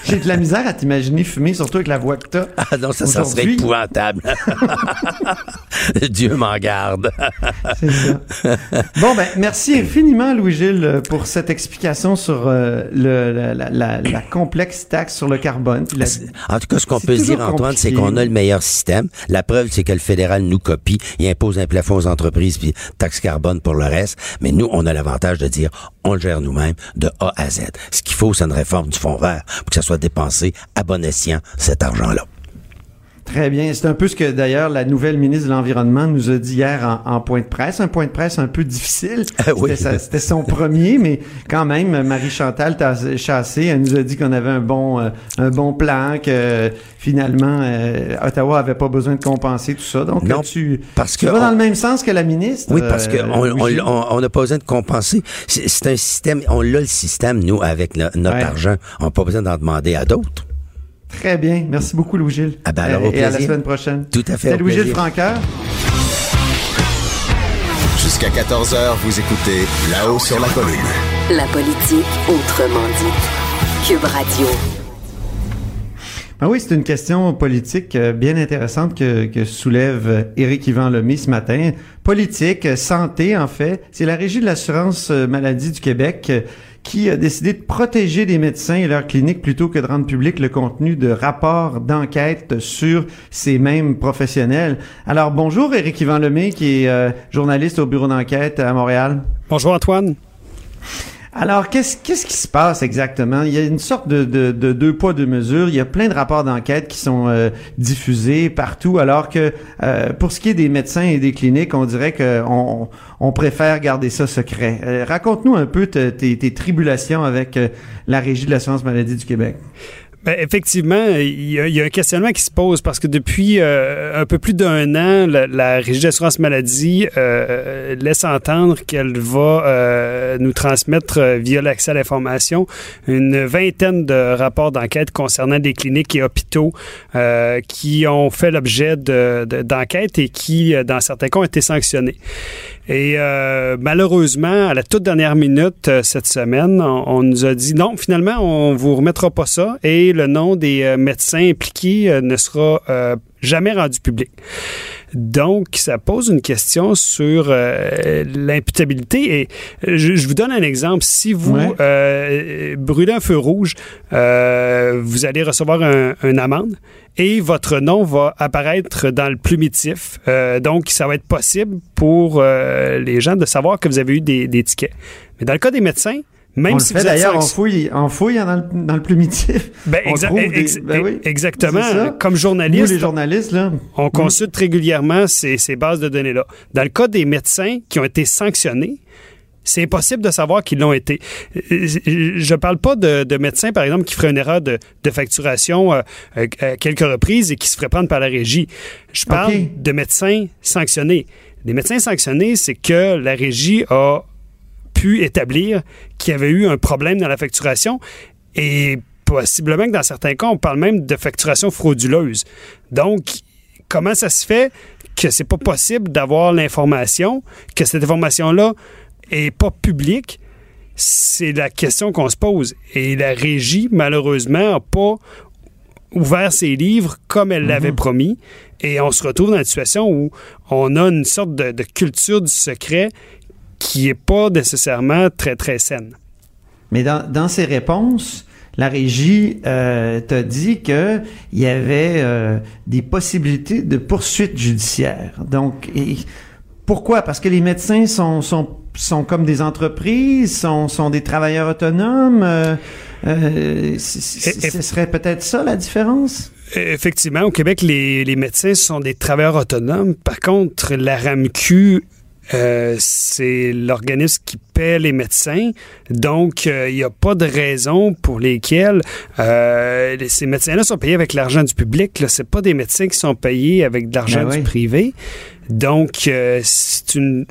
J'ai de la misère à t'imaginer fumer, surtout avec la voix que t'as. Ah non, ça, ça serait épouvantable. Dieu m'en garde. C'est ça. Bon, ben, merci infiniment, Louis-Gilles, pour cette explication sur euh, le, la, la- la- la complexe taxe sur le carbone. la- En tout cas, ce qu'on peut se dire, Antoine, c'est qu'on a le meilleur système. La preuve, c'est que le fédéral nous copie. Il impose un plafond aux entreprises puis taxe carbone pour le reste. Mais nous, on a l'avantage de dire, on le gère nous-mêmes de A à Z. Ce qu'il faut, c'est une réforme du fonds vert pour que ça soit dépensé à bon escient, cet argent-là. Très bien. C'est un peu ce que d'ailleurs la nouvelle ministre de l'Environnement nous a dit hier en, point de presse. Un point de presse un peu difficile. Ah oui. C'était son premier, mais quand même, Marie-Chantal Chassé, elle nous a dit qu'on avait un bon, euh, un bon plan, que finalement, euh, Ottawa avait pas besoin de compenser tout ça. Donc, non, tu, parce tu que vas on, dans le même sens que la ministre. Oui, parce euh, qu'on n'a pas besoin de compenser. C'est un système, on l'a le système, nous, avec le, notre Ouais. argent. On n'a pas besoin d'en demander à d'autres. Très bien. Merci beaucoup, Louis-Gilles. Ah ben alors, au Et à la semaine prochaine. Tout à fait, au Louis-Gilles. Franqueur. Jusqu'à 14h, vous écoutez là-haut sur la colline. La politique autrement dit. Cube Radio. Ah oui, c'est une question politique euh, bien intéressante que, que soulève Éric Yvan Lemay ce matin. Politique, santé en fait. C'est la Régie de l'assurance euh, maladie du Québec euh, qui a décidé de protéger les médecins et leurs cliniques plutôt que de rendre public le contenu de rapports d'enquête sur ces mêmes professionnels. Alors bonjour Éric Yvan Lemay qui est euh, journaliste au bureau d'enquête à Montréal. Bonjour Antoine. Alors, qu'est-ce qu'est-ce qui se passe exactement? Il y a une sorte de, de, de deux poids, deux mesures. Il y a plein de rapports d'enquête qui sont euh, diffusés partout, alors que euh, pour ce qui est des médecins et des cliniques, on dirait qu'on on préfère garder ça secret. Euh, Raconte-nous un peu te- tes, tes tribulations avec la Régie de l'assurance maladie du Québec. Ben, effectivement, il y, a, il y a un questionnement qui se pose parce que depuis euh, un peu plus d'un an, la, la Régie d'assurance maladie euh, laisse entendre qu'elle va euh, nous transmettre euh, via l'accès à l'information une vingtaine de rapports d'enquête concernant des cliniques et hôpitaux euh, qui ont fait l'objet de- de- d'enquêtes et qui, euh, dans certains cas, ont été sanctionnés. Et euh, malheureusement, à la toute dernière minute euh, cette semaine, on, on nous a dit non, finalement, on vous remettra pas ça et le nom des euh, médecins impliqués euh, ne sera jamais rendu public. Donc, ça pose une question sur euh, l'imputabilité. Et je, je vous donne un exemple. Si vous Ouais. euh, brûlez un feu rouge, euh, vous allez recevoir un, une amende et votre nom va apparaître dans le plumitif. Euh, donc, ça va être possible pour euh, les gens de savoir que vous avez eu des, des tickets. Mais dans le cas des médecins, même on si le fait d'ailleurs, on sanction- fouille, on fouille dans le, dans le plumitif. ben, exa- trouve des- ex- ben oui, exactement. Comme Nous, journaliste, les journalistes, là. on consulte régulièrement ces, ces bases de données-là. Dans le cas des médecins qui ont été sanctionnés, c'est impossible de savoir qu'ils l'ont été. Je parle pas de, de médecins, par exemple, qui feraient une erreur de, de facturation euh, euh, à quelques reprises et qui se feraient prendre par la régie. Je parle de médecins sanctionnés. Les médecins sanctionnés, c'est que la régie a pu établir qu'il y avait eu un problème dans la facturation et possiblement que dans certains cas, on parle même de facturation frauduleuse. Donc, comment ça se fait que c'est pas possible d'avoir l'information, que cette information-là est pas publique? C'est la question qu'on se pose. Et la régie, malheureusement, n'a pas ouvert ses livres comme elle l'avait promis. Et on se retrouve dans une situation où on a une sorte de, de culture du secret qui n'est pas nécessairement très, très saine. Mais dans, dans ses réponses, la régie euh, t'a dit que il y avait euh, des possibilités de poursuites judiciaires. Donc, et pourquoi? Parce que les médecins sont sont sont comme des entreprises, sont sont des travailleurs autonomes. Euh, euh, ce serait peut-être ça la différence? Effectivement, au Québec, les, les médecins sont des travailleurs autonomes. Par contre, la RAMQ, euh, c'est l'organisme qui paie les médecins. Donc, euh, il n'y a pas de raison pour lesquelles euh, les- ces médecins-là sont payés avec l'argent du public. Ce pas des médecins qui sont payés avec de l'argent Ben du oui. privé. Donc, euh, c'est une,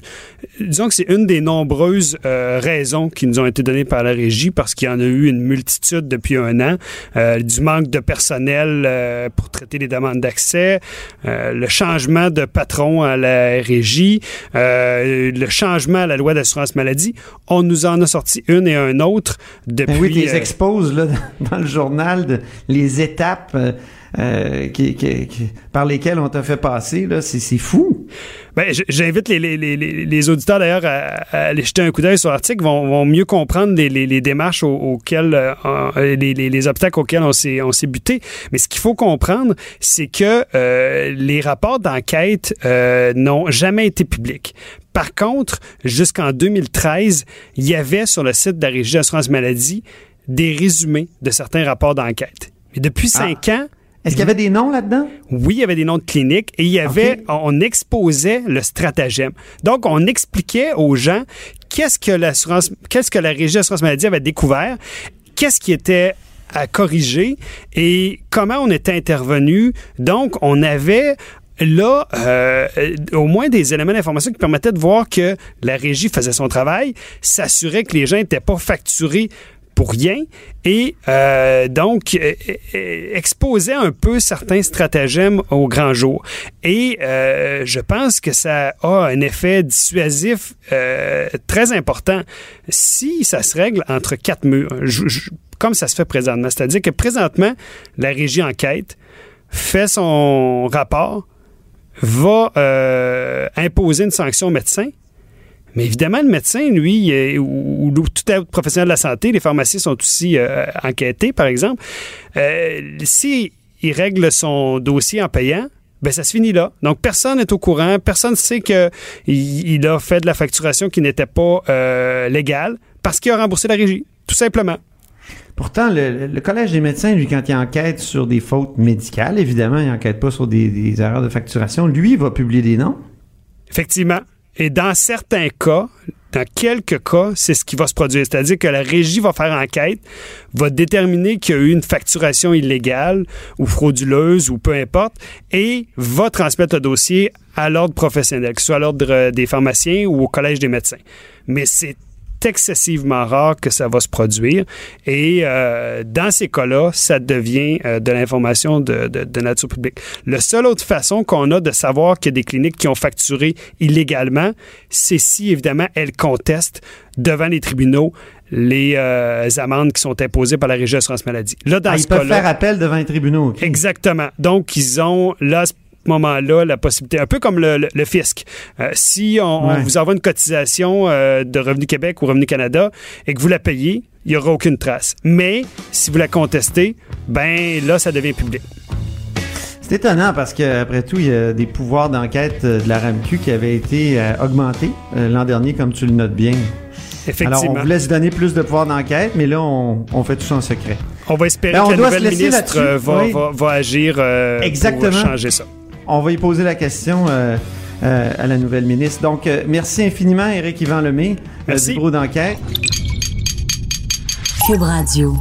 disons que c'est une des nombreuses euh, raisons qui nous ont été données par la régie parce qu'il y en a eu une multitude depuis un an. Euh, du manque de personnel euh, pour traiter les demandes d'accès, euh, le changement de patron à la régie, euh, le changement à la loi d'assurance maladie. On nous en a sorti une et un autre depuis. Ben oui, les exposes là, dans le journal de, les étapes euh, euh, qui, qui- qui- par lesquelles on t'a fait passer. Là, c'est, c'est fou. Ben, j'invite les, les, les, les- les auditeurs d'ailleurs à, à aller jeter un coup d'œil sur l'article, vont, vont mieux comprendre les, démarches au- auxquelles, euh, en- les, les, les obstacles auxquels on s'est, on s'est buté. Mais ce qu'il faut comprendre, c'est que euh, les rapports d'enquête euh, n'ont jamais été publics. Par contre, jusqu'en 2013, il y avait sur le site de la Régie d'assurance maladie des résumés de certains rapports d'enquête. Mais depuis Ah. cinq ans, Est-ce qu'il y avait des noms là-dedans? Oui, il y avait des noms de cliniques et il y avait, on exposait le stratagème. Donc, on expliquait aux gens qu'est-ce que l'assurance, qu'est-ce que la Régie d'assurance maladie avait découvert, qu'est-ce qui était à corriger et comment on était intervenu. Donc, on avait là, euh, au moins des éléments d'information qui permettaient de voir que la régie faisait son travail, s'assurait que les gens n'étaient pas facturés pour rien et euh, donc euh, euh, exposer un peu certains stratagèmes au grand jour. Et je pense que ça a un effet dissuasif très important si ça se règle entre quatre murs, comme ça se fait présentement. C'est-à-dire que présentement, la régie enquête, fait son rapport, va imposer une sanction au médecin, mais évidemment, le médecin, lui, ou, tout autre professionnel de la santé, les pharmaciens sont aussi euh, enquêtés, par exemple. Euh, S'il règle son dossier en payant, ben ça se finit là. Donc personne n'est au courant, personne ne sait qu'il il a fait de la facturation qui n'était pas euh, légale parce qu'il a remboursé la régie, tout simplement. Pourtant, le, Collège des médecins, lui, quand il enquête sur des fautes médicales, évidemment, il n'enquête pas sur des, des erreurs de facturation, lui, il va publier des noms. Effectivement. Et dans certains cas, dans quelques cas, c'est ce qui va se produire. C'est-à-dire que la régie va faire enquête, va déterminer qu'il y a eu une facturation illégale ou frauduleuse ou peu importe, et va transmettre le dossier à l'ordre professionnel, que ce soit à l'ordre euh, des pharmaciens ou au collège des médecins. Mais c'est excessivement rare que ça va se produire. Et euh, dans ces cas-là, ça devient euh, de l'information de, de, nature publique. La seule autre façon qu'on a de savoir qu'il y a des cliniques qui ont facturé illégalement, c'est si, évidemment, elles contestent devant les tribunaux les euh, amendes qui sont imposées par la Régie d'assurance maladie. Là, dans ah, ils peuvent faire appel devant les tribunaux. Exactement. Donc, ils ont là moment-là la possibilité, un peu comme le, fisc. Euh, si on, vous envoie une cotisation euh, de Revenu Québec ou Revenu Canada et que vous la payez, il n'y aura aucune trace. Mais si vous la contestez, ben là, ça devient public. C'est étonnant parce qu'après tout, il y a des pouvoirs d'enquête euh, de la RAMQ qui avaient été augmentés l'an dernier, comme tu le notes bien. Effectivement. Alors, on voulait se donner plus de pouvoir d'enquête, mais là, on, fait tout ça en secret. On va espérer ben, que la nouvelle ministre va, agir pour changer ça on va y poser la question euh, euh, à la nouvelle ministre. Donc, euh, merci infiniment, Éric Yvan Lemay, du bureau d'enquête. Cube Radio.